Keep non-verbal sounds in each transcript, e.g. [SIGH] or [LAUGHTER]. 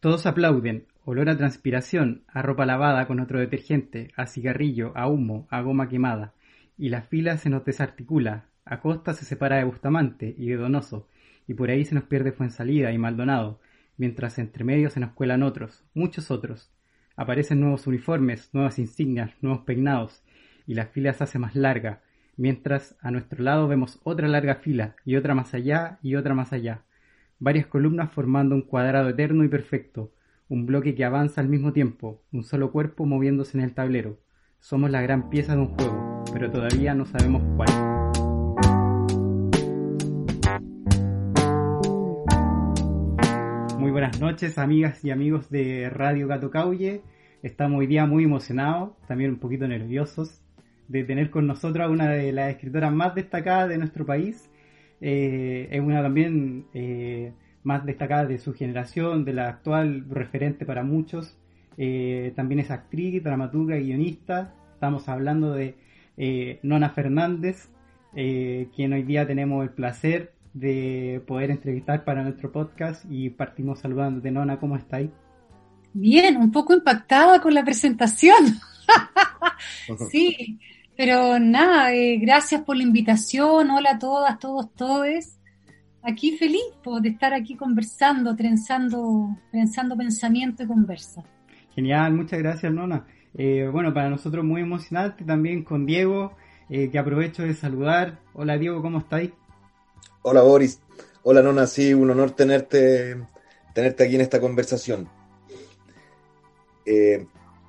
todos aplauden. Olor a transpiración, a ropa lavada con otro detergente, a cigarrillo, a humo, a goma quemada. Y la fila se nos desarticula. Acosta se separa de Bustamante y de Donoso. Y por ahí se nos pierde Fuensalida y Maldonado. Mientras entre medio se nos cuelan otros, muchos otros. Aparecen nuevos uniformes, nuevas insignias, nuevos peinados. Y la fila se hace más larga. Mientras a nuestro lado vemos otra larga fila, y otra más allá, y otra más allá varias columnas formando un cuadrado eterno y perfecto, un bloque que avanza al mismo tiempo, un solo cuerpo moviéndose en el tablero. Somos la gran pieza de un juego, pero todavía no sabemos cuál. Muy buenas noches, amigas y amigos de Radio Gato Cauye. Estamos hoy día muy emocionados, también un poquito nerviosos, de tener con nosotros a una de las escritoras más destacadas de nuestro país, eh, es una también eh, más destacada de su generación, de la actual referente para muchos. Eh, también es actriz, dramaturga y guionista. Estamos hablando de Nona Fernández, quien hoy día tenemos el placer de poder entrevistar para nuestro podcast y partimos saludándote. Nona, ¿cómo estáis? Bien, un poco impactada con la presentación. [LAUGHS] sí, pero nada, eh, gracias por la invitación. Hola a todas, todos, todes. Aquí feliz de estar aquí conversando, trenzando, trenzando pensamiento y conversa. Genial, muchas gracias, Nona. Eh, bueno, para nosotros muy emocionante también con Diego, eh, que aprovecho de saludar. Hola Diego, ¿cómo estáis? Hola Boris. Hola Nona, sí, un honor tenerte, tenerte aquí en esta conversación.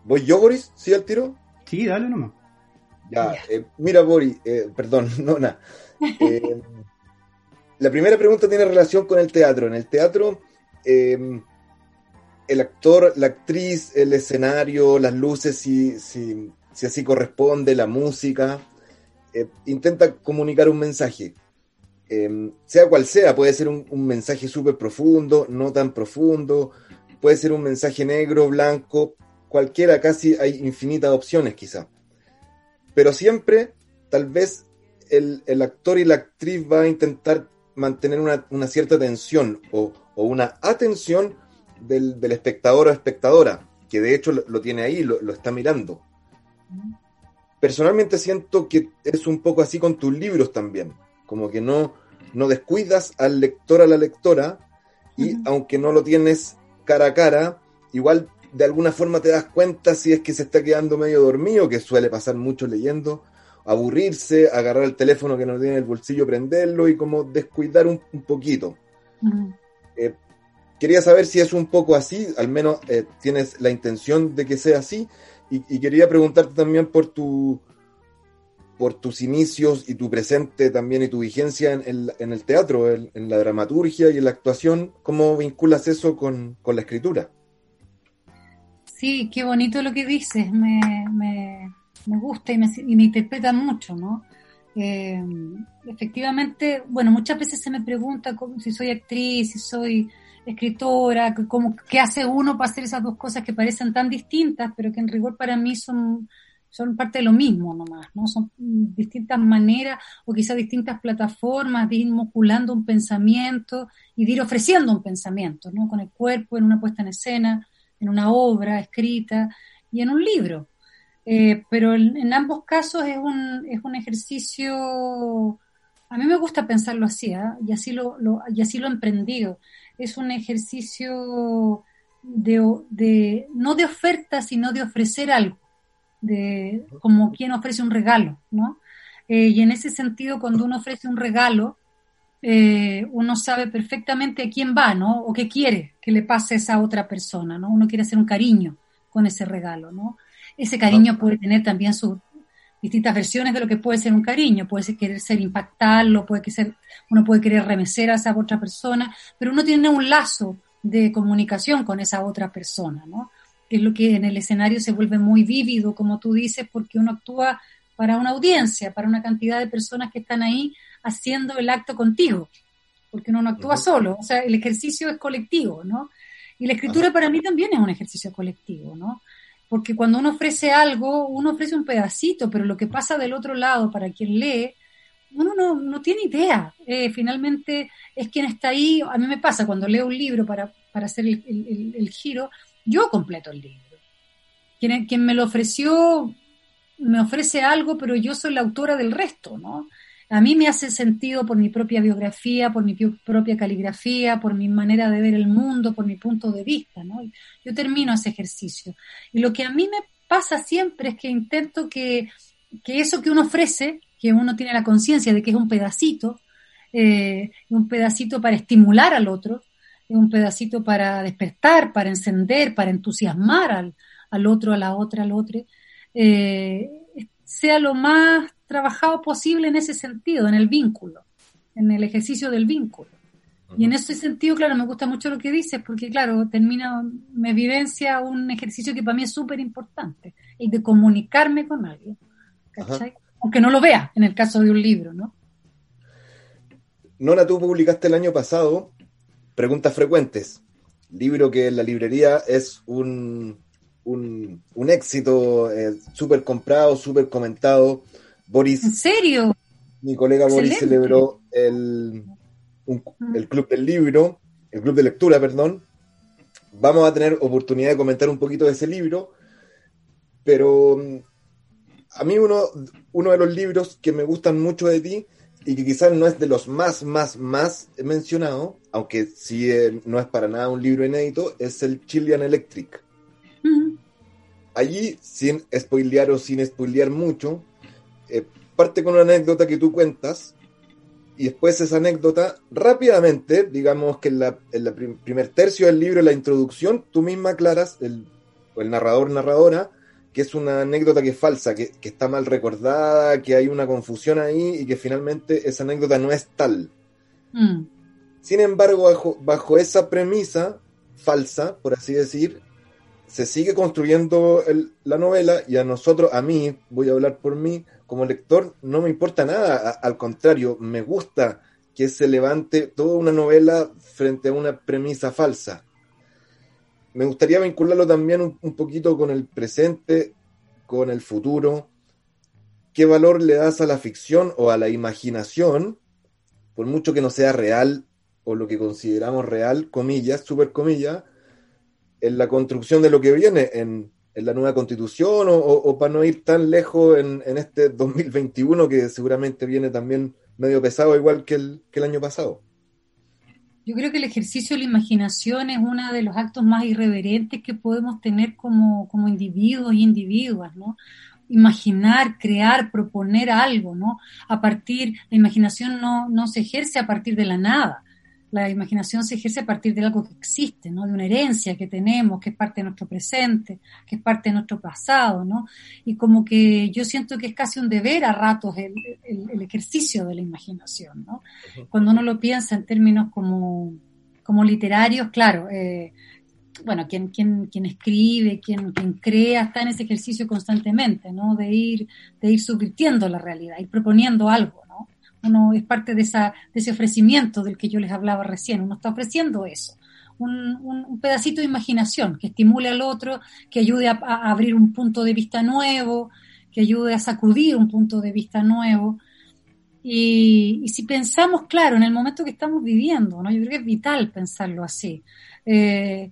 ¿Voy yo, Boris? ¿Sí al tiro? Sí, dale nomás. Ya, eh, mira, Bori, eh, perdón, [LAUGHS] Nona. Eh, la primera pregunta tiene relación con el teatro. En el teatro, el actor, la actriz, el escenario, las luces, si, si, si así corresponde, la música, intenta comunicar un mensaje. sea cual sea, puede ser un, un mensaje súper profundo, no tan profundo, puede ser un mensaje negro, blanco, cualquiera, casi hay infinitas opciones quizá pero siempre tal vez el, actor y la actriz va a intentar mantener una, cierta tensión o, una atención del, espectador o espectadora, que de hecho lo, tiene ahí, lo, está mirando. Personalmente siento que es un poco así con tus libros también, como que no, no descuidas al lector, a la lectora, y aunque no lo tienes cara a cara, igual de alguna forma te das cuenta si es que se está quedando medio dormido, que suele pasar mucho leyendo, aburrirse, agarrar el teléfono que no tiene en el bolsillo, prenderlo y como descuidar un, poquito. Eh, quería saber si es un poco así, al menos eh, tienes la intención de que sea así, y, quería preguntarte también por tu por tus inicios y tu presente también y tu vigencia en, el teatro, en, la dramaturgia y en la actuación, ¿cómo vinculas eso con la escritura? Sí, qué bonito lo que dices, me, me, me gusta y me, y me interpreta mucho, ¿no? Eh, efectivamente, bueno, muchas veces se me pregunta si soy actriz, si soy escritora, cómo, qué hace uno para hacer esas dos cosas que parecen tan distintas, pero que en rigor para mí son, son parte de lo mismo nomás, ¿no? Son distintas maneras o quizás distintas plataformas de ir moculando un pensamiento y de ir ofreciendo un pensamiento, ¿no? Con el cuerpo en una puesta en escena, en una obra escrita y en un libro. Eh, pero en, ambos casos es un, es un ejercicio, a mí me gusta pensarlo así, ¿ah? y, así lo, y así lo he emprendido. Es un ejercicio de, no de oferta, sino de ofrecer algo, de, como quien ofrece un regalo, ¿no? Eh, y en ese sentido, cuando uno ofrece un regalo, eh, uno sabe perfectamente a quién va, ¿no? O qué quiere que le pase a esa otra persona, ¿no? Uno quiere hacer un cariño con ese regalo, ¿no? Ese cariño puede tener también sus distintas versiones de lo que puede ser un cariño, puede ser querer ser impactarlo, puede que ser, uno puede querer remecer a esa otra persona, pero uno tiene un lazo de comunicación con esa otra persona, ¿no? Es lo que en el escenario se vuelve muy vívido, como tú dices, porque uno actúa para una audiencia, para una cantidad de personas que están ahí haciendo el acto contigo, porque uno no actúa solo, o sea, el ejercicio es colectivo, ¿no? Y la escritura para mí también es un ejercicio colectivo, ¿no? Porque cuando uno ofrece algo, uno ofrece un pedacito, pero lo que pasa del otro lado para quien lee, uno no, tiene idea. Eh, finalmente es quien está ahí. A mí me pasa cuando leo un libro para, hacer el, giro, yo completo el libro. Quien, quien me lo ofreció me ofrece algo, pero yo soy la autora del resto, ¿no? A mí me hace sentido por mi propia biografía, por mi propia caligrafía, por mi manera de ver el mundo, por mi punto de vista, ¿no? Yo termino ese ejercicio. Y lo que a mí me pasa siempre es que intento que, que eso que uno ofrece, que uno tiene la conciencia de que es un pedacito, eh, un pedacito para estimular al otro, un pedacito para despertar, para encender, para entusiasmar al, al otro, a la otra, al otro, eh, sea lo más trabajado posible en ese sentido, en el vínculo, en el ejercicio del vínculo. Y en ese sentido, claro, me gusta mucho lo que dices, porque claro, termina, me evidencia un ejercicio que para mí es súper importante, el de comunicarme con alguien, ¿cachai? Aunque no lo vea, en el caso de un libro, ¿no? Nona, tú publicaste el año pasado Preguntas Frecuentes, libro que en la librería es un, un, éxito, eh, súper comprado, súper comentado. Boris. ¿En serio? Mi colega Boris celebró el, el club del libro, el club de lectura, perdón. Vamos a tener oportunidad de comentar un poquito de ese libro, pero mm, a mí uno, uno de los libros que me gustan mucho de ti y que quizás no es de los más, más, más mencionado, aunque sí eh, no es para nada un libro inédito, es el Chilean Electric. Allí, sin spoilear o sin spoilear mucho, eh, parte con una anécdota que tú cuentas y después esa anécdota rápidamente, digamos que en la, primer tercio del libro, en la introducción, tú misma aclaras, el, el narrador, narradora, que es una anécdota que es falsa, que, está mal recordada, que hay una confusión ahí y que finalmente esa anécdota no es tal. Mm. Sin embargo, bajo, bajo, esa premisa falsa, por así decir, se sigue construyendo la novela y a nosotros, a mí, voy a hablar por mí, como lector, no me importa nada, al contrario, me gusta que se levante toda una novela frente a una premisa falsa. Me gustaría vincularlo también un, poquito con el presente, con el futuro. ¿Qué valor le das a la ficción o a la imaginación, por mucho que no sea real o lo que consideramos real, comillas, super comillas, en la construcción de lo que viene en, la nueva constitución o, para no ir tan lejos en, este 2021 que seguramente viene también medio pesado igual que el, que el año pasado. Yo creo que el ejercicio de la imaginación es uno de los actos más irreverentes que podemos tener como, como individuos y individuas, ¿no? Imaginar, crear, proponer algo, ¿no? A partir, la imaginación no, no se ejerce a partir de la nada la imaginación se ejerce a partir de algo que existe, ¿no? De una herencia que tenemos, que es parte de nuestro presente, que es parte de nuestro pasado, ¿no? Y como que yo siento que es casi un deber a ratos el, ejercicio de la imaginación, ¿no? Cuando uno lo piensa en términos como, como literarios, claro, eh, bueno, quien, quien, quien escribe, quien, quien crea, está en ese ejercicio constantemente, ¿no? De ir, de ir subvirtiendo la realidad, ir proponiendo algo, uno es parte de, esa, de ese ofrecimiento del que yo les hablaba recién, uno está ofreciendo eso. Un, pedacito de imaginación que estimule al otro, que ayude a, abrir un punto de vista nuevo, que ayude a sacudir un punto de vista nuevo. Y, si pensamos, claro, en el momento que estamos viviendo, ¿no? yo creo que es vital pensarlo así. Eh,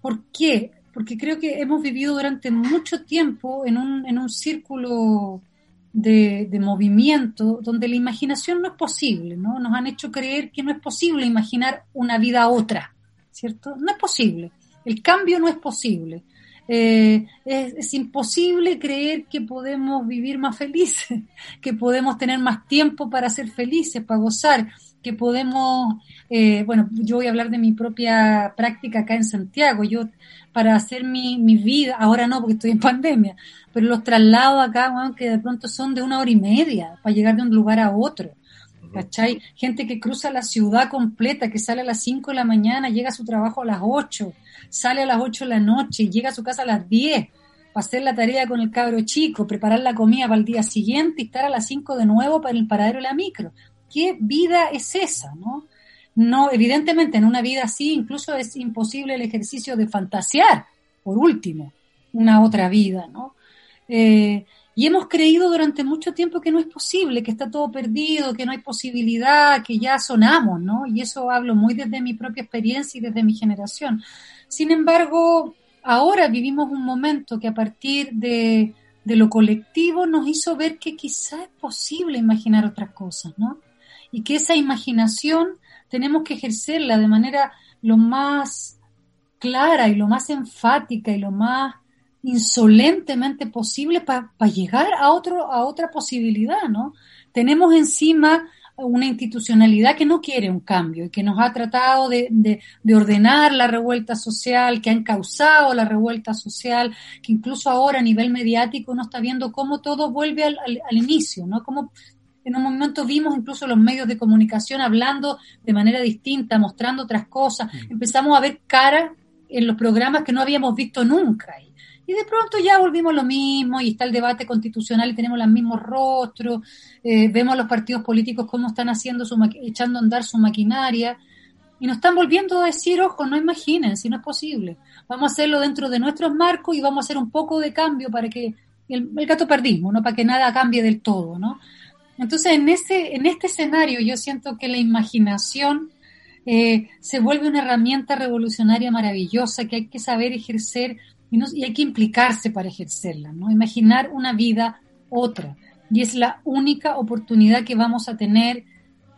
¿Por qué? Porque creo que hemos vivido durante mucho tiempo en un, en un círculo de, movimiento donde la imaginación no es posible, ¿no? Nos han hecho creer que no es posible imaginar una vida otra, ¿cierto? No es posible. El cambio no es posible. Eh, es, imposible creer que podemos vivir más felices, [LAUGHS] que podemos tener más tiempo para ser felices, para gozar, que podemos, eh, bueno, yo voy a hablar de mi propia práctica acá en Santiago. Yo, para hacer mi, mi vida, ahora no porque estoy en [LAUGHS] pandemia, pero los traslados acá, que de pronto son de una hora y media para llegar de un lugar a otro. ¿cachai? Gente que cruza la ciudad completa, que sale a las 5 de la mañana, llega a su trabajo a las 8, sale a las 8 de la noche, llega a su casa a las 10, para hacer la tarea con el cabro chico, preparar la comida para el día siguiente y estar a las 5 de nuevo para el paradero de la micro. ¿Qué vida es esa, no? No, evidentemente en una vida así incluso es imposible el ejercicio de fantasear, por último, una otra vida, ¿no? Eh, y hemos creído durante mucho tiempo que no es posible, que está todo perdido, que no hay posibilidad, que ya sonamos, ¿no? Y eso hablo muy desde mi propia experiencia y desde mi generación. Sin embargo, ahora vivimos un momento que a partir de, de lo colectivo nos hizo ver que quizá es posible imaginar otras cosas, ¿no? Y que esa imaginación tenemos que ejercerla de manera lo más clara y lo más enfática y lo más insolentemente posible para llegar a, otro, a otra posibilidad, ¿no? Tenemos encima una institucionalidad que no quiere un cambio y que nos ha tratado de, de, ordenar la revuelta social, que han causado la revuelta social, que incluso ahora a nivel mediático uno está viendo cómo todo vuelve al, al, inicio, ¿no? Como en un momento vimos incluso los medios de comunicación hablando de manera distinta, mostrando otras cosas, mm. empezamos a ver caras en los programas que no habíamos visto nunca. Y de pronto ya volvimos lo mismo y está el debate constitucional y tenemos los mismos rostros, eh, vemos los partidos políticos cómo están haciendo su echando a andar su maquinaria y nos están volviendo a decir, ojo, no imaginen, si no es posible. Vamos a hacerlo dentro de nuestros marcos y vamos a hacer un poco de cambio para que el, gato perdismo, ¿no? Para que nada cambie del todo, ¿no? Entonces, en ese, en este escenario yo siento que la imaginación eh, se vuelve una herramienta revolucionaria maravillosa que hay que saber ejercer y, hay que implicarse para ejercerla, ¿no? Imaginar una vida otra. Y es la única oportunidad que vamos a tener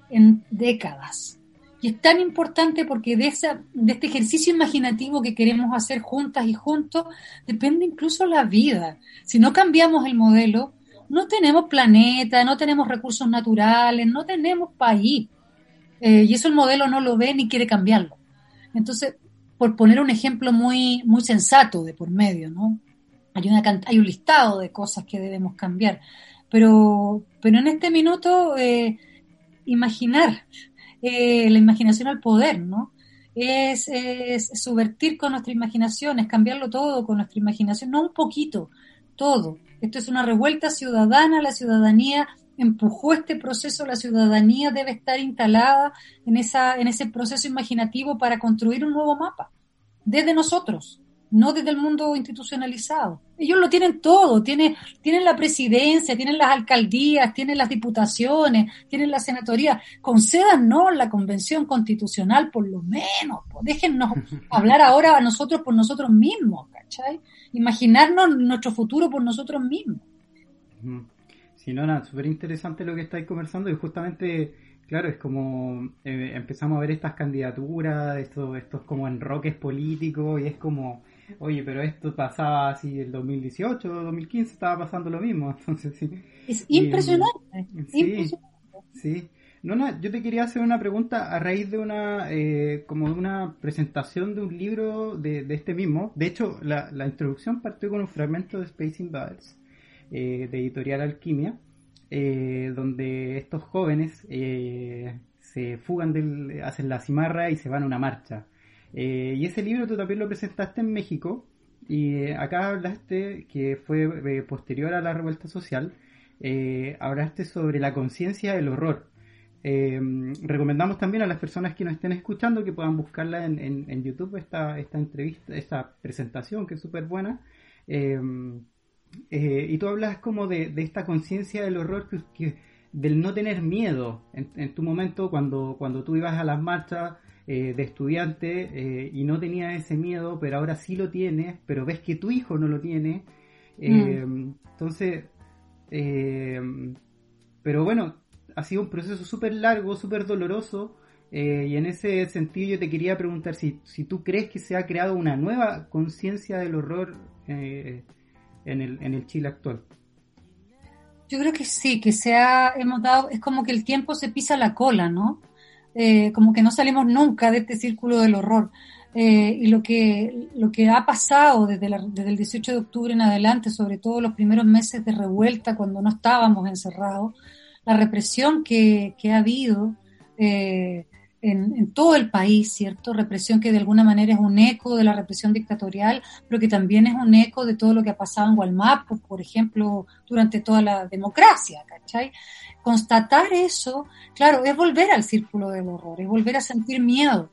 en décadas. Y es tan importante porque de, esa, de este ejercicio imaginativo que queremos hacer juntas y juntos depende incluso la vida. Si no cambiamos el modelo, no tenemos planeta, no tenemos recursos naturales, no tenemos país. Eh, y eso el modelo no lo ve ni quiere cambiarlo. Entonces, por poner un ejemplo muy, muy sensato de por medio, ¿no? Hay, una, hay un listado de cosas que debemos cambiar, pero, pero en este minuto eh, imaginar, eh, la imaginación al poder, ¿no? Es, es, subvertir con nuestra imaginación, es cambiarlo todo con nuestra imaginación, no un poquito, todo. Esto es una revuelta ciudadana, la ciudadanía empujó este proceso, la ciudadanía debe estar instalada en, esa, en ese proceso imaginativo para construir un nuevo mapa, desde nosotros, no desde el mundo institucionalizado. Ellos lo tienen todo, tienen, tienen la presidencia, tienen las alcaldías, tienen las diputaciones, tienen la senatoría. Concédanos la convención constitucional por lo menos, déjennos [LAUGHS] hablar ahora a nosotros por nosotros mismos, ¿cachai? Imaginarnos nuestro futuro por nosotros mismos. Sí, no, nada, súper interesante lo que estáis conversando y justamente, claro, es como eh, empezamos a ver estas candidaturas, estos, estos como enroques políticos y es como, oye, pero esto pasaba así el 2018, 2015 estaba pasando lo mismo, [LAUGHS] entonces sí. Es impresionante, sí, impresionante. Sí. Nona, yo te quería hacer una pregunta a raíz de una, eh, como de una presentación de un libro de, de este mismo. De hecho, la, la introducción partió con un fragmento de Space Invaders eh, de Editorial Alquimia, eh, donde estos jóvenes eh, se fugan, del, hacen la cimarra y se van a una marcha. Y ese libro tú también lo presentaste en México y acá hablaste que fue posterior a la revuelta social, hablaste sobre la conciencia del horror. recomendamos también a las personas que nos estén escuchando que puedan buscarla en, en, YouTube, esta, esta entrevista, esta presentación que es súper buena. Eh, y tú hablas como de, esta conciencia del horror, que, del no tener miedo en, tu momento cuando, cuando tú ibas a las marchas eh, de estudiante eh, y no tenías ese miedo, pero ahora sí lo tienes, pero ves que tu hijo no lo tiene. Mm. Entonces, pero bueno, ha sido un proceso súper largo, súper doloroso. y en ese sentido yo te quería preguntar si, si tú crees que se ha creado una nueva conciencia del horror en el, en el Chile actual? Yo creo que sí, que se ha, hemos dado, es como que el tiempo se pisa la cola, ¿no? Eh, como que no salimos nunca de este círculo del horror. Eh, y lo que, lo que ha pasado desde, desde el 18 de octubre en adelante, sobre todo los primeros meses de revuelta, cuando no estábamos encerrados, la represión que, ha habido eh, en, todo el país, ¿cierto? Represión que de alguna manera es un eco de la represión dictatorial, pero que también es un eco de todo lo que ha pasado en Gualmapo, por ejemplo, durante toda la democracia, ¿cachai? Constatar eso, claro, es volver al círculo del horror, es volver a sentir miedo,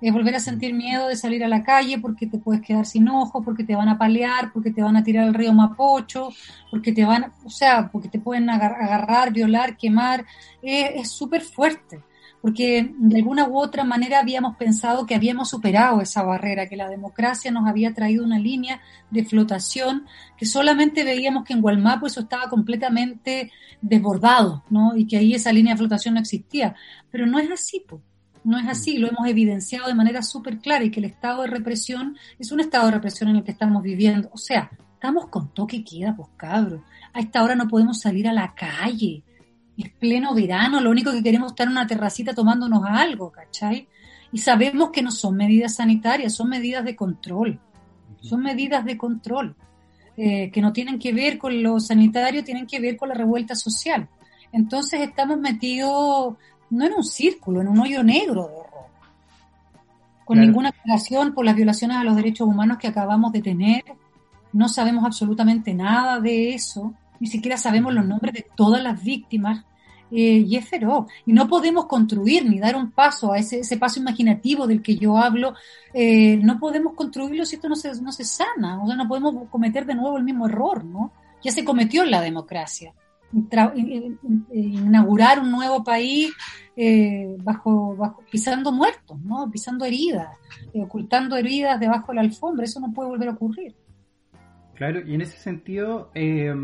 es volver a sentir miedo de salir a la calle porque te puedes quedar sin ojos, porque te van a palear, porque te van a tirar al río Mapocho, porque te van, o sea, porque te pueden agarrar, violar, quemar, es súper fuerte porque de alguna u otra manera habíamos pensado que habíamos superado esa barrera, que la democracia nos había traído una línea de flotación, que solamente veíamos que en Gualmapo eso estaba completamente desbordado, ¿no? Y que ahí esa línea de flotación no existía. Pero no es así, pues. No es así, lo hemos evidenciado de manera súper clara y que el estado de represión es un estado de represión en el que estamos viviendo. O sea, estamos con toque queda, pues cabros. A esta hora no podemos salir a la calle es pleno verano, lo único que queremos es estar en una terracita tomándonos algo, ¿cachai? Y sabemos que no son medidas sanitarias, son medidas de control, son medidas de control, eh, que no tienen que ver con lo sanitario, tienen que ver con la revuelta social. Entonces estamos metidos no en un círculo, en un hoyo negro de horror, con ninguna aclaración por las violaciones a los derechos humanos que acabamos de tener, no sabemos absolutamente nada de eso ni siquiera sabemos los nombres de todas las víctimas, eh, y es feroz. Y no podemos construir ni dar un paso a ese, ese paso imaginativo del que yo hablo, eh, no podemos construirlo si esto no se, no se sana, o sea, no podemos cometer de nuevo el mismo error, ¿no? Ya se cometió en la democracia. inaugurar un nuevo país eh, bajo, bajo, pisando muertos, ¿no? pisando heridas, ocultando heridas debajo de la alfombra, eso no puede volver a ocurrir. Claro, y en ese sentido, eh,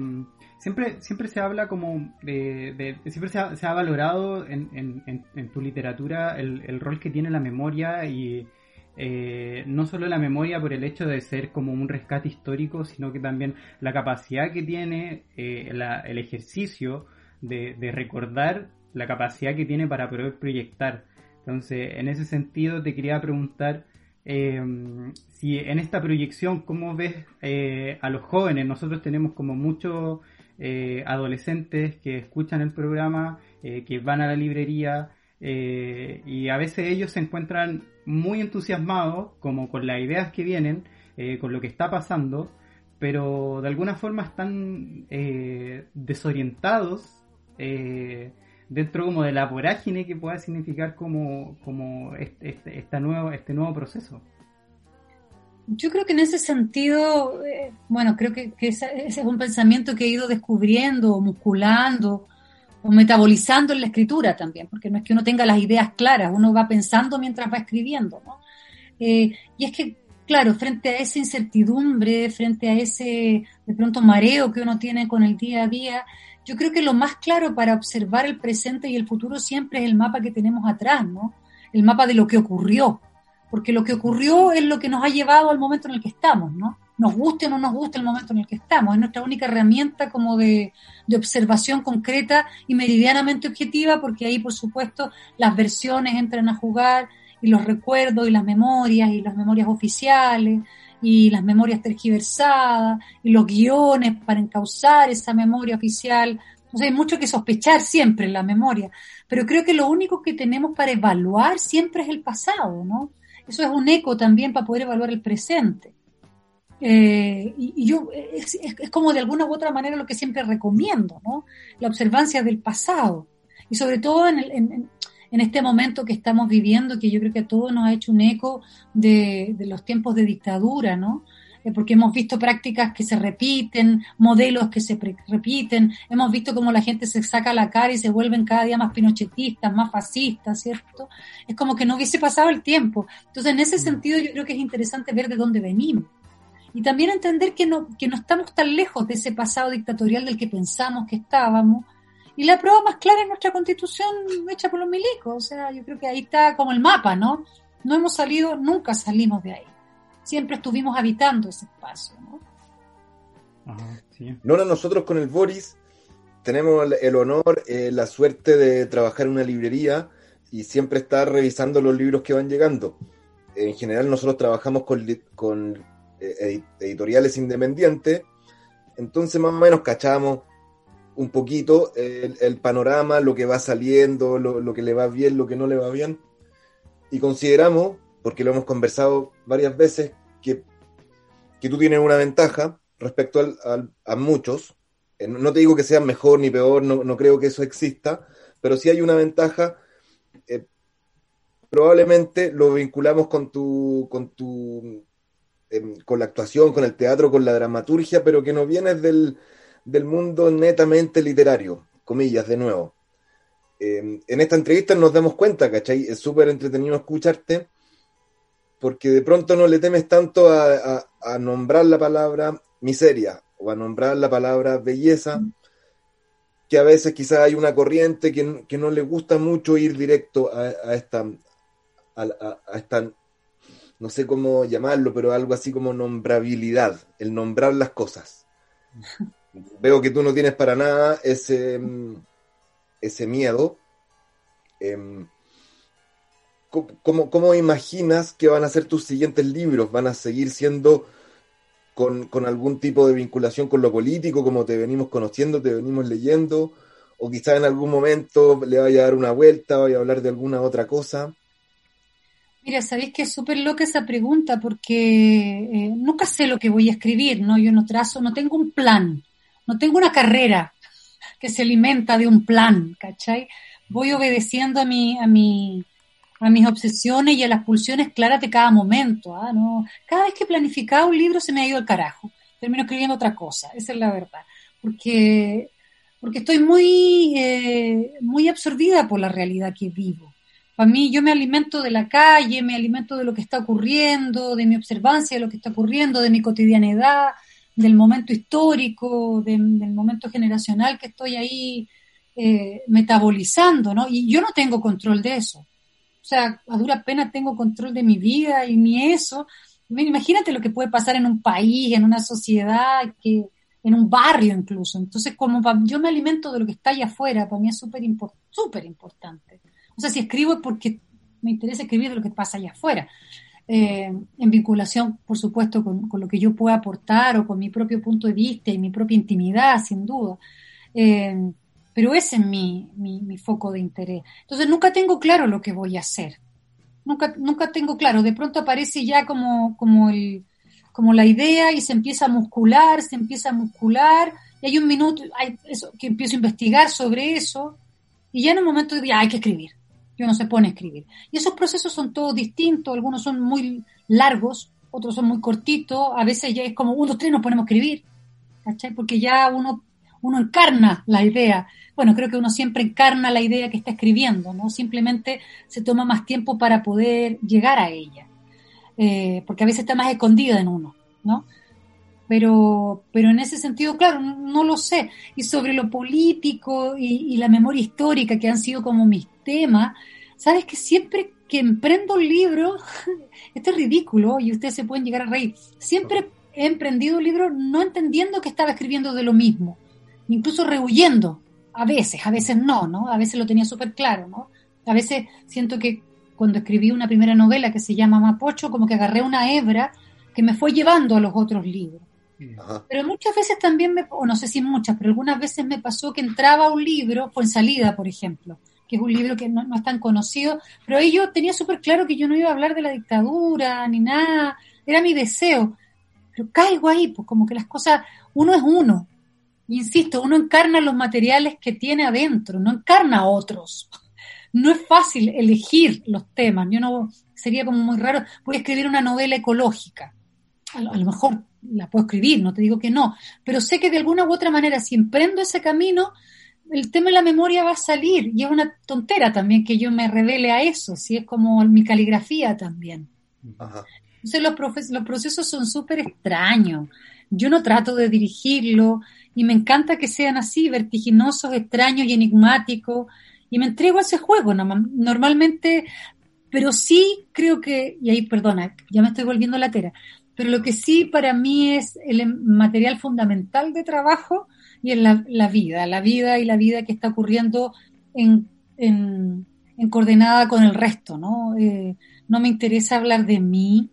siempre, siempre se habla como de, siempre se ha, valorado en, en, tu literatura el, rol que tiene la memoria y eh, no solo la memoria por el hecho de ser como un rescate histórico, sino que también la capacidad que tiene eh, el ejercicio de, recordar, la capacidad que tiene para poder proyectar. Entonces, en ese sentido, te quería preguntar eh, si en esta proyección, ¿cómo ves a los jóvenes? Nosotros tenemos como mucho eh, adolescentes que escuchan el programa, eh, que van a la librería eh, y a veces ellos se encuentran muy entusiasmados como con las ideas que vienen, con lo que está pasando, pero de alguna forma están desorientados dentro como de la vorágine que pueda significar como, como este, este, nuevo proceso. Yo creo que en ese sentido, eh, bueno, creo que, ese, es un pensamiento que he ido descubriendo, musculando, o metabolizando en la escritura también, porque no es que uno tenga las ideas claras, uno va pensando mientras va escribiendo, ¿no? Eh, y es que, claro, frente a esa incertidumbre, frente a ese, de pronto, mareo que uno tiene con el día a día, yo creo que lo más claro para observar el presente y el futuro siempre es el mapa que tenemos atrás, ¿no? El mapa de lo que ocurrió, porque lo que ocurrió es lo que nos ha llevado al momento en el que estamos, ¿no? Nos guste o no nos guste el momento en el que estamos, es nuestra única herramienta como de, observación concreta y meridianamente objetiva, porque ahí, por supuesto, las versiones entran a jugar y los recuerdos y las memorias y las memorias oficiales y las memorias tergiversadas y los guiones para encauzar esa memoria oficial. Sea, hay mucho que sospechar siempre en la memoria, pero creo que lo único que tenemos para evaluar siempre es el pasado, ¿no? Eso es un eco también para poder evaluar el presente. Eh, y, yo, es, como de alguna u otra manera lo que siempre recomiendo, ¿no? La observancia del pasado. Y sobre todo en, en, este momento que estamos viviendo, que yo creo que a todos nos ha hecho un eco de, de los tiempos de dictadura, ¿no? Eh, porque hemos visto prácticas que se repiten, modelos que se repiten, hemos visto cómo la gente se saca la cara y se vuelven cada día más pinochetistas, más fascistas, ¿cierto? Es como que no hubiese pasado el tiempo. Entonces, en ese mm. sentido, yo creo que es interesante ver de dónde venimos. Y también entender que no, que no estamos tan lejos de ese pasado dictatorial del que pensamos que estábamos. Y la prueba más clara es nuestra constitución hecha por los milicos. O sea, yo creo que ahí está como el mapa, ¿no? No hemos salido, nunca salimos de ahí siempre estuvimos habitando ese espacio. ¿no? Nora, nosotros con el Boris tenemos el honor, eh, la suerte de trabajar en una librería y siempre estar revisando los libros que van llegando. En general nosotros trabajamos con, con eh, editoriales independientes, entonces más o menos cachamos un poquito el, panorama, lo que va saliendo, lo, que le va bien, lo que no le va bien. Y consideramos, porque lo hemos conversado varias veces, que, que tú tienes una ventaja respecto a muchos. Eh, no te digo que sea mejor ni peor, no, no, creo que eso exista, pero sí hay una ventaja. Eh, probablemente lo vinculamos con tu, con tu em, con la actuación, con el teatro, con la dramaturgia, pero que no vienes del, del mundo netamente literario, comillas, de nuevo. Em, en esta entrevista nos damos cuenta, ¿cachai? Es súper entretenido escucharte, porque de pronto no le temes tanto a, nombrar la palabra miseria o a nombrar la palabra belleza, que a veces quizás hay una corriente que, no le gusta mucho ir directo a, esta, a, esta, no sé cómo llamarlo, pero algo así como nombrabilidad, el nombrar las cosas. [LAUGHS] Veo que tú no tienes para nada ese, ese miedo. Em, ¿Cómo, imaginas que van a ser tus siguientes libros? ¿Van a seguir siendo con, algún tipo de vinculación con lo político, como te venimos conociendo, te venimos leyendo? ¿O quizás en algún momento le vaya a dar una vuelta, vaya a hablar de alguna otra cosa? Mira, sabéis que es súper loca esa pregunta porque eh, nunca sé lo que voy a escribir, ¿no? Yo no trazo, no tengo un plan no tengo una carrera que se alimenta de un plan, ¿cachai? Voy obedeciendo a mi, a mi, a mis obsesiones y a las pulsiones claras de cada momento. ¿ah? No, cada vez que he planificado un libro se me ha ido al carajo. Termino escribiendo otra cosa, esa es la verdad. Porque, porque estoy muy, eh, muy absorbida por la realidad que vivo. Para mí, yo me alimento de la calle, me alimento de lo que está ocurriendo, de mi observancia de lo que está ocurriendo, de mi cotidianidad, del momento histórico, del momento generacional que estoy ahí eh, metabolizando, ¿no? Y yo no tengo control de eso. O sea, a dura pena tengo control de mi vida y ni eso. Imagínate lo que puede pasar en un país, en una sociedad, que, en un barrio incluso. Entonces, como yo me alimento de lo que está allá afuera, para mí es súper súper importante. O sea, si escribo es porque me interesa escribir de lo que pasa allá afuera. Eh, en vinculación, por supuesto, con, lo que yo pueda aportar o con mi propio punto de vista y mi propia intimidad, sin duda. Eh, pero ese es mi, mi, foco de interés. Entonces nunca tengo claro lo que voy a hacer. Nunca, nunca tengo claro. De pronto aparece ya como, como, el, como la idea y se empieza a muscular, se empieza a muscular, y hay un minuto hay que empiezo a investigar sobre eso, y ya en un momento digo, hay que escribir y uno se pone a escribir. Y esos procesos son todos distintos, algunos son muy largos, otros son muy cortitos, a veces ya es como uno, tres, nos ponemos a escribir. Porque ya uno, uno encarna la idea. Bueno, creo que uno siempre encarna la idea que está escribiendo, ¿no? Simplemente se toma más tiempo para poder llegar a ella, eh, porque a veces está más escondida en uno, ¿no? Pero, pero en ese sentido, claro, no, lo sé. Y sobre lo político y, y, la memoria histórica, que han sido como mis temas, sabes que siempre que emprendo un libro, [LAUGHS] esto es ridículo y ustedes se pueden llegar a reír, siempre he emprendido un libro no entendiendo que estaba escribiendo de lo mismo, incluso rehuyendo, a veces, a veces no, ¿no? A veces lo tenía súper claro, ¿no? A veces siento que cuando escribí una primera novela que se llama Mapocho, como que agarré una hebra que me fue llevando a los otros libros. Pero muchas veces también, me, o no sé si muchas, pero algunas veces me pasó que entraba un libro, fue en salida, por ejemplo, que es un libro que no, es tan conocido, pero ahí yo tenía súper claro que yo no iba a hablar de la dictadura ni nada, era mi deseo. Pero caigo ahí, pues como que las cosas, uno es uno. Insisto, uno encarna los materiales que tiene adentro, no encarna a otros. No es fácil elegir los temas. Yo no, sería como muy raro. Voy a escribir una novela ecológica. a lo mejor la puedo escribir, no te digo que no, pero sé que de alguna u otra manera, si emprendo ese camino, el tema de la memoria va a salir. Y es una tontera también que yo me revele a eso, si es como mi caligrafía también. Entonces los, los procesos son súper extraños. Yo no trato de dirigirlo y me encanta que sean así, vertiginosos, extraños y enigmáticos. Y me entrego a ese juego normalmente, pero sí creo que, y ahí perdona, ya me estoy volviendo latera, pero lo que sí para mí es el material fundamental de trabajo y es la, vida, la vida y la vida que está ocurriendo en, en, coordenada con el resto, ¿no? Eh, no me interesa hablar de mí,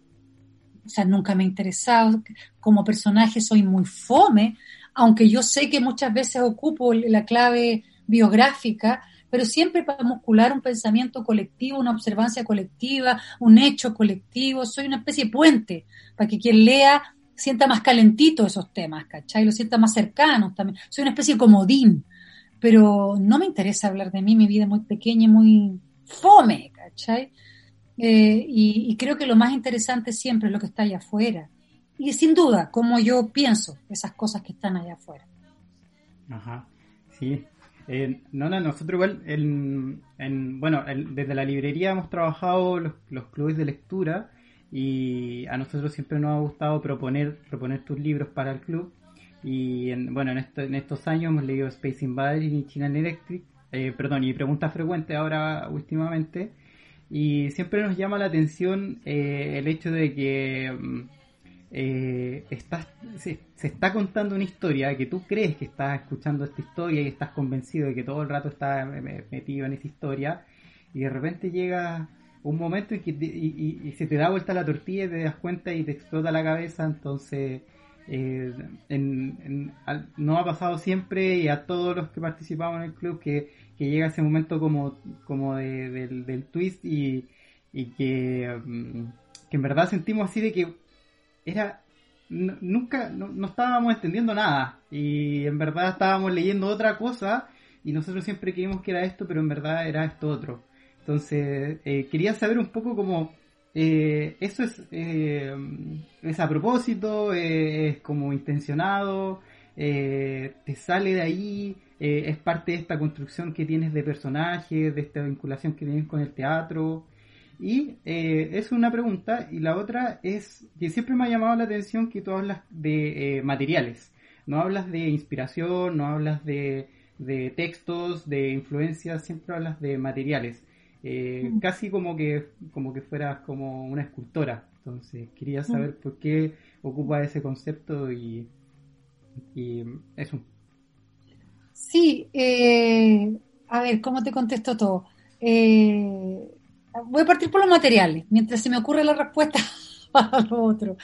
o sea, nunca me ha interesado, como personaje soy muy fome, aunque yo sé que muchas veces ocupo la clave biográfica, pero siempre para muscular un pensamiento colectivo, una observancia colectiva, un hecho colectivo. Soy una especie de puente para que quien lea sienta más calentito esos temas, ¿cachai? Lo sienta más cercanos también. Soy una especie de comodín, pero no me interesa hablar de mí, mi vida es muy pequeña y muy fome, ¿cachai? Eh, y, creo que lo más interesante siempre es lo que está allá afuera. Y sin duda, como yo pienso esas cosas que están allá afuera. Ajá, sí. Eh, no, no, nosotros igual, en, bueno, desde la librería hemos trabajado los, clubes de lectura y a nosotros siempre nos ha gustado proponer, proponer tus libros para el club. Y en, bueno, en, en estos años hemos leído Space Invaders y China Electric, eh, perdón, y Preguntas Frecuentes ahora últimamente. Y siempre nos llama la atención eh, el hecho de que mm, eh, estás, se, está contando una historia, que tú crees que estás escuchando esta historia y estás convencido de que todo el rato estás metido en esa historia, y de repente llega un momento en que y, se te da vuelta la tortilla y te das cuenta y te explota la cabeza, entonces eh, no ha pasado siempre y a todos los que participamos en el club que llega ese momento como, como del, twist y, mm, que, en verdad sentimos así de que era nunca no, estábamos entendiendo nada y en verdad estábamos leyendo otra cosa y nosotros siempre creímos que era esto pero en verdad era esto otro entonces eh, quería saber un poco como eh, eso es, eh, es a propósito es como intencionado te sale de ahí eh, es parte de esta construcción que tienes de personajes, de esta vinculación que tienes con el teatro. Y eh, es una pregunta. Y la otra es que siempre me ha llamado la atención que tú hablas de eh, materiales. No hablas de inspiración, no hablas de, de textos, de influencias, siempre hablas de materiales. Mm. Casi como que, como que fueras como una escultora. Entonces quería saber mm. por qué ocupa ese concepto y, y eso. Sí, eh, a ver, ¿cómo te contesto todo? Eh, voy a partir por los materiales, mientras se me ocurre la respuesta [LAUGHS] a lo otro.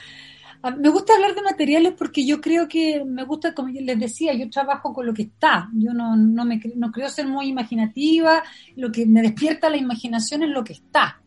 Ah, me gusta hablar de materiales porque yo creo que me gusta, como les decía, yo trabajo con lo que está. Yo no, no, me, no creo ser muy imaginativa. Lo que me despierta la imaginación es lo que está.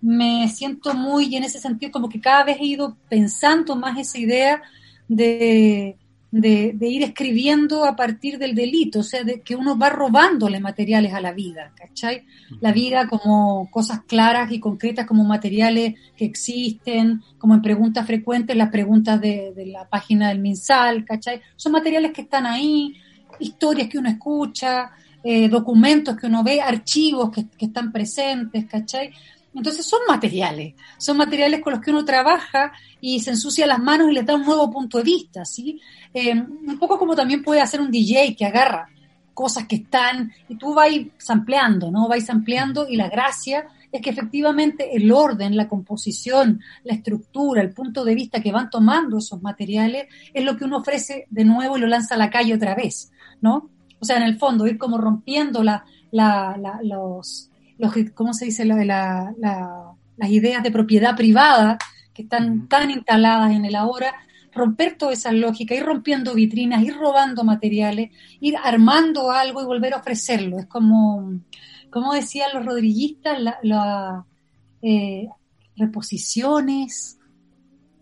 Me siento muy, en ese sentido, como que cada vez he ido pensando más esa idea de, de, ir escribiendo a partir del delito, o sea, de que uno va robándole materiales a la vida, ¿cachai? La vida como cosas claras y concretas, como materiales que existen, como en preguntas frecuentes, las preguntas de, la página del MinSal, ¿cachai? Son materiales que están ahí, historias que uno escucha, eh, documentos que uno ve, archivos que, que están presentes, ¿cachai? Entonces son materiales, son materiales con los que uno trabaja y se ensucia las manos y le da un nuevo punto de vista, ¿sí? Eh, un poco como también puede hacer un DJ que agarra cosas que están y tú vas sampleando, ¿no? Vais ampliando y la gracia es que efectivamente el orden, la composición, la estructura, el punto de vista que van tomando esos materiales es lo que uno ofrece de nuevo y lo lanza a la calle otra vez, ¿no? O sea, en el fondo, ir como rompiendo la, la, los, los, ¿cómo se dice? La, la, las ideas de propiedad privada que están tan instaladas en el ahora, romper toda esa lógica, ir rompiendo vitrinas, ir robando materiales, ir armando algo y volver a ofrecerlo. Es como, como decían los rodriguistas, las la, eh, reposiciones,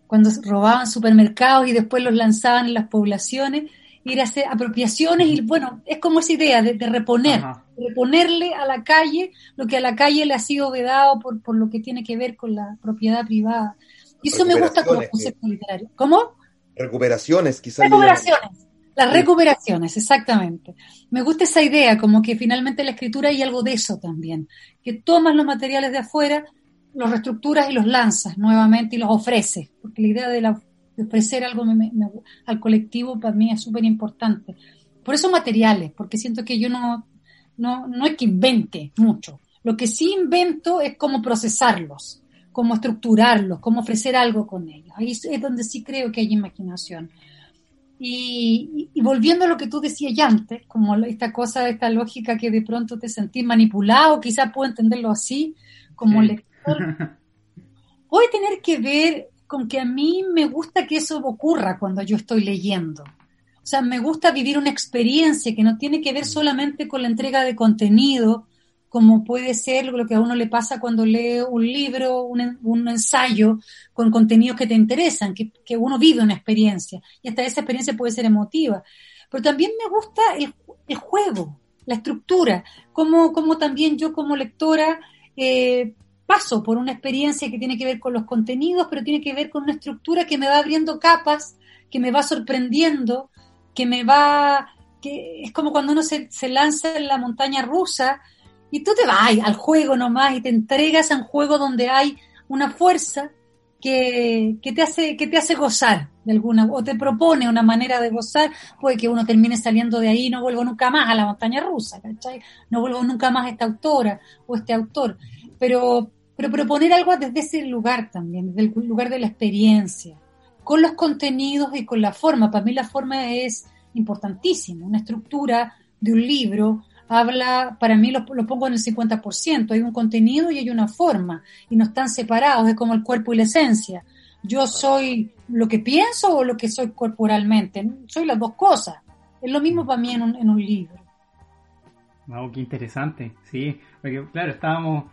cuando robaban supermercados y después los lanzaban en las poblaciones, ir a hacer apropiaciones y bueno, es como esa idea de, reponer, reponerle a la calle lo que a la calle le ha sido vedado por, por lo que tiene que ver con la propiedad privada. Y eso me gusta como concepto literario. ¿Cómo? Recuperaciones, quizás. Recuperaciones. Las recuperaciones, exactamente. Me gusta esa idea, como que finalmente la escritura hay algo de eso también, que tomas los materiales de afuera, los reestructuras y los lanzas nuevamente y los ofreces, porque la idea de la de ofrecer algo al colectivo para mí es súper importante. Por eso materiales, porque siento que yo no, no, no es que invente mucho. Lo que sí invento es cómo procesarlos, cómo estructurarlos, cómo ofrecer algo con ellos. Ahí es donde sí creo que hay imaginación. Y, volviendo a lo que tú decías ya antes, como esta cosa, esta lógica que de pronto te sentís manipulado, quizás puedo entenderlo así, como lector, [LAUGHS] puede tener que ver con que a mí me gusta que eso ocurra cuando yo estoy leyendo. O sea, me gusta vivir una experiencia que no tiene que ver solamente con la entrega de contenido, como puede ser lo que a uno le pasa cuando lee un libro, un, ensayo con contenidos que te interesan, que, uno vive una experiencia. Y hasta esa experiencia puede ser emotiva. Pero también me gusta el, juego, la estructura, como, como también yo como lectora eh, paso por una experiencia que tiene que ver con los contenidos, pero tiene que ver con una estructura que me va abriendo capas, que me va sorprendiendo, que me va, que es como cuando uno se, lanza en la montaña rusa y tú te vas al juego nomás y te entregas a un juego donde hay una fuerza que, que, te hace, que te hace gozar de alguna, o te propone una manera de gozar, puede que uno termine saliendo de ahí y no vuelvo nunca más a la montaña rusa, ¿cachai? No vuelvo nunca más a esta autora o este autor. Pero, pero proponer algo desde ese lugar también, desde el lugar de la experiencia con los contenidos y con la forma. Para mí la forma es importantísima. Una estructura de un libro habla, para mí lo, pongo en el 50%. Hay un contenido y hay una forma y no están separados, es como el cuerpo y la esencia. Yo soy lo que pienso o lo que soy corporalmente. Soy las dos cosas. Es lo mismo para mí en un, en un libro. Wow, qué interesante. Sí, porque claro, estábamos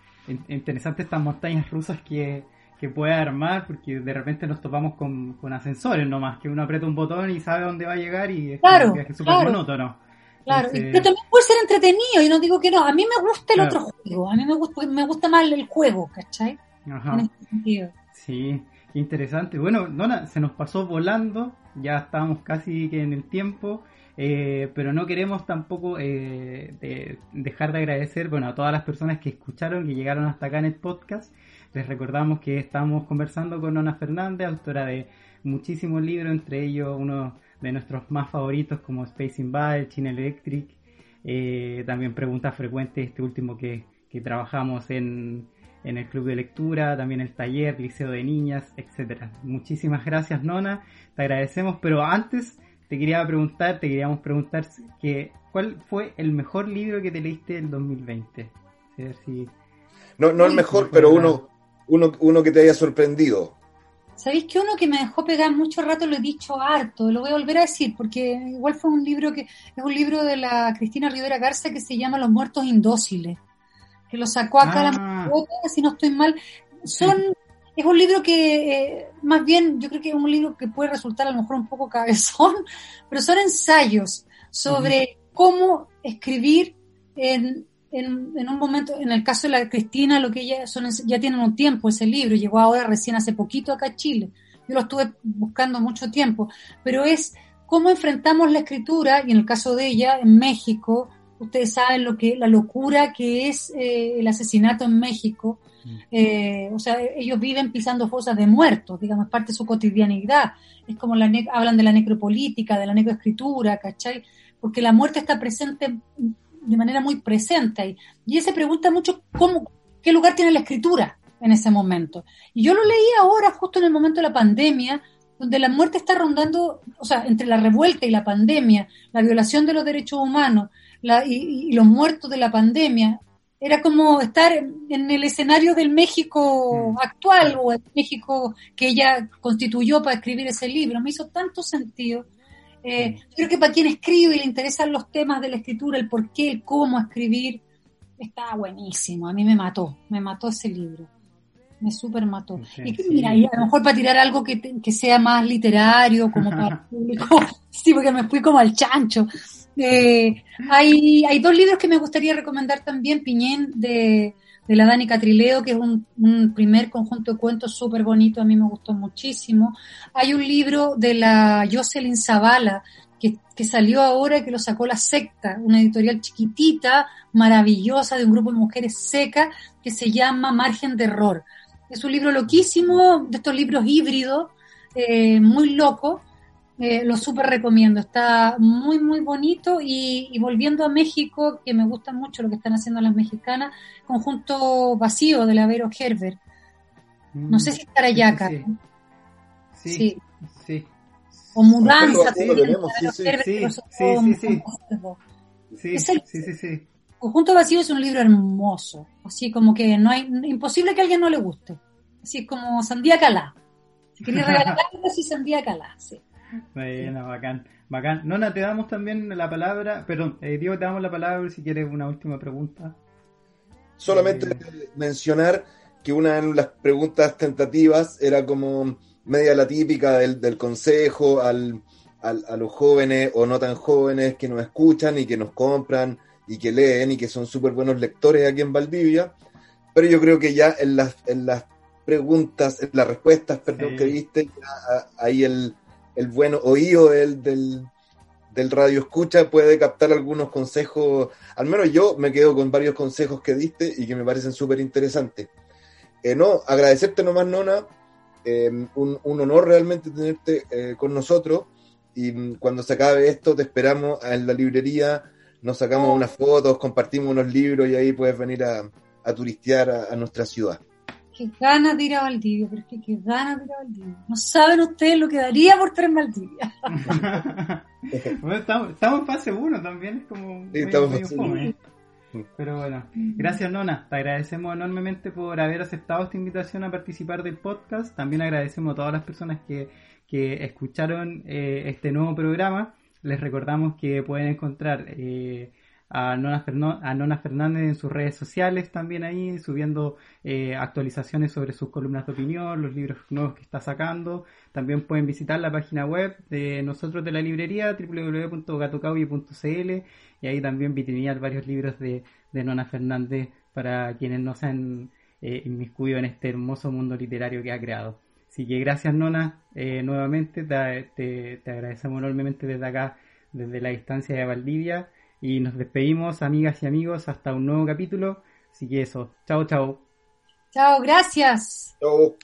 interesantes estas montañas rusas que que puede armar, porque de repente nos topamos con, con ascensores nomás, que uno aprieta un botón y sabe dónde va a llegar y es claro, un súper monótono. Claro, pero también puede ser entretenido, y no digo que no. A mí me gusta el otro juego, a mí me gusta, me gusta más el juego, ¿cachai? Ajá. En ese sentido. Sí, qué interesante. Bueno, Dona, se nos pasó volando, ya estábamos casi que en el tiempo. Eh, pero no queremos tampoco eh, dejar de agradecer bueno, a todas las personas que escucharon, que llegaron hasta acá en el podcast. Les recordamos que estamos conversando con Nona Fernández, autora de muchísimos libros, entre ellos uno de nuestros más favoritos como Space Invaders, China Electric, eh, también preguntas frecuentes, este último que, trabajamos en, en, el club de lectura, también el taller, liceo de niñas, etcétera. Muchísimas gracias Nona, te agradecemos, pero antes te quería preguntar, te queríamos preguntar que, ¿cuál fue el mejor libro que te leíste en 2020? A ver si... No, no el mejor, pero uno, uno, uno que te haya sorprendido. ¿Sabéis que uno que me dejó pegar mucho rato lo he dicho harto? Lo voy a volver a decir porque igual fue un libro que es un libro de la Cristina Rivera Garza que se llama Los muertos indóciles, que lo sacó acá la ah. si no estoy mal. Son es un libro que eh, más bien yo creo que es un libro que puede resultar a lo mejor un poco cabezón, [LAUGHS] pero son ensayos sobre cómo escribir en en, un momento, en el caso de la Cristina, lo que ella son, ya tienen un tiempo ese libro, llegó ahora recién hace poquito acá a Chile. Yo lo estuve buscando mucho tiempo, pero es cómo enfrentamos la escritura, y en el caso de ella, en México, ustedes saben lo que la locura que es eh, el asesinato en México. Eh, o sea, ellos viven pisando fosas de muertos, digamos, parte de su cotidianidad. Es como la hablan de la necropolítica, de la necroescritura, ¿cachai? Porque la muerte está presente de manera muy presente ahí. Y se pregunta mucho cómo, qué lugar tiene la escritura en ese momento. Y yo lo leí ahora, justo en el momento de la pandemia, donde la muerte está rondando, o sea, entre la revuelta y la pandemia, la violación de los derechos humanos y, los muertos de la pandemia, era como estar en, el escenario del México mm. actual o el México que ella constituyó para escribir ese libro. Me hizo tanto sentido eh, creo que para quien escribe y le interesan los temas de la escritura, el por qué, el cómo escribir, está buenísimo. A mí me mató, me mató ese libro. Me súper mató. y mira, a lo mejor para tirar algo que, que sea más literario, como para el [LAUGHS] público, [LAUGHS] sí, porque me fui como al chancho. Eh, hay, hay dos libros que me gustaría recomendar también, Piñén de de la Dani Catrileo, que es un, primer conjunto de cuentos súper bonito, a mí me gustó muchísimo. Hay un libro de la Jocelyn Zavala, que, que, salió ahora y que lo sacó La Secta, una editorial chiquitita, maravillosa, de un grupo de mujeres secas, que se llama Margen de Error. Es un libro loquísimo, de estos libros híbridos, eh, muy loco, eh, lo súper recomiendo, está muy, muy bonito y, volviendo a México, que me gusta mucho lo que están haciendo las mexicanas, conjunto vacío de la Vero Herbert. No sé si estará allá acá. Sí, sí. O mudanza. Sí, sí, sí, sí. Conjunto vacío es un libro hermoso, así como que no hay, imposible que a alguien no le guste. Así como Sandía Calá. Si quería regalar [LAUGHS] algo, sí Sandía Calá, sí. Bueno, bacán, bacán. Nona, te damos también la palabra, perdón, eh, Diego, te damos la palabra si quieres una última pregunta. Solamente eh, mencionar que una de las preguntas tentativas era como media la típica del, del consejo al, al, a los jóvenes o no tan jóvenes que nos escuchan y que nos compran y que leen y que son súper buenos lectores aquí en Valdivia. Pero yo creo que ya en las, en las preguntas, en las respuestas, perdón, Sí. que viste, ya ahí el, el buen oído del, del, del radio escucha puede captar algunos consejos. Al menos yo me quedo con varios consejos que diste y que me parecen súper interesantes. Eh, no, agradecerte nomás, Nona. eh, un, un honor realmente tenerte eh, con nosotros. Y cuando se acabe esto, te esperamos en la librería. Nos sacamos unas fotos, compartimos unos libros y ahí puedes venir a, a turistear a, a nuestra ciudad. Qué ganas de ir a Valdivia, pero es que qué ganas de ir a Valdivia. No saben ustedes lo que daría por estar en Valdivia. [LAUGHS] Bueno, estamos, estamos en fase 1 también, es como Sí, medio-. Pero bueno, gracias Nona, te agradecemos enormemente por haber aceptado esta invitación a participar del podcast. También agradecemos a todas las personas que, que escucharon eh, este nuevo programa. Les recordamos que pueden encontrar eh, a, Nona a Nona Fernández en sus redes sociales también ahí, subiendo eh, actualizaciones sobre sus columnas de opinión, los libros nuevos que está sacando. También pueden visitar la página web de nosotros de la librería www.gatocauye.cl y ahí también vitrinear varios libros de, de Nona Fernández para quienes no se han eh, inmiscuido en este hermoso mundo literario que ha creado. Así que gracias Nona, eh, nuevamente te, te- te agradecemos enormemente desde acá, desde la distancia de Valdivia y nos despedimos amigas y amigos hasta un nuevo capítulo. Así que eso, chao chao. Chao, gracias. Chau.